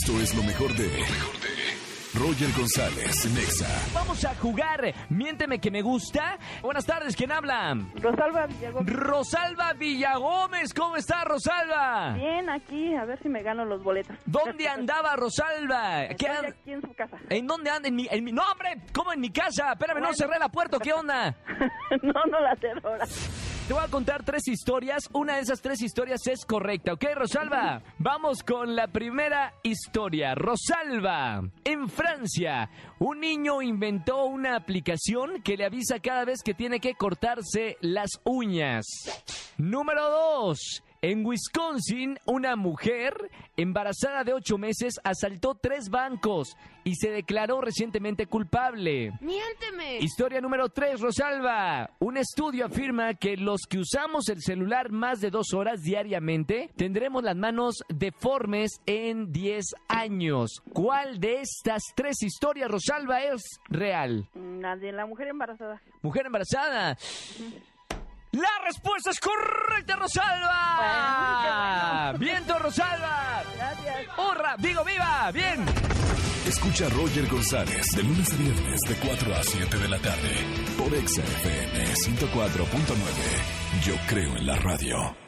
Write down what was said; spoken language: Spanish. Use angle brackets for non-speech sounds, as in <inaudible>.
Esto es lo mejor de. Roger González, Nexa. Vamos a jugar Miénteme que me gusta. Buenas tardes, ¿quién habla? Rosalba Villagómez. Rosalba Villagómez, ¿cómo está Rosalba? Bien, aquí, a ver si me gano los boletos. ¿Dónde <laughs> andaba Rosalba? Estoy ¿Qué and- aquí en su casa. ¿En dónde anda? En mi, en mi... ¡No, hombre! ¿Cómo en mi casa? Espérame, no cerré la puerta, ¿qué onda? <laughs> no, no la ahora. Te voy a contar tres historias. Una de esas tres historias es correcta, ¿ok, Rosalba? Vamos con la primera historia. Rosalba, en Francia, un niño inventó una aplicación que le avisa cada vez que tiene que cortarse las uñas. Número dos. En Wisconsin, una mujer embarazada de ocho meses asaltó tres bancos y se declaró recientemente culpable. ¡Miénteme! Historia número 3, Rosalba. Un estudio afirma que los que usamos el celular más de dos horas diariamente tendremos las manos deformes en 10 años. ¿Cuál de estas tres historias, Rosalba, es real? La de la mujer embarazada. Mujer embarazada. Respuesta es correcta, Rosalba. Viento, Rosalba. Gracias. ¡Hurra! ¡Digo viva! ¡Bien! Escucha a Roger González de lunes a viernes de 4 a 7 de la tarde por Exa FM 104.9. Yo creo en la radio.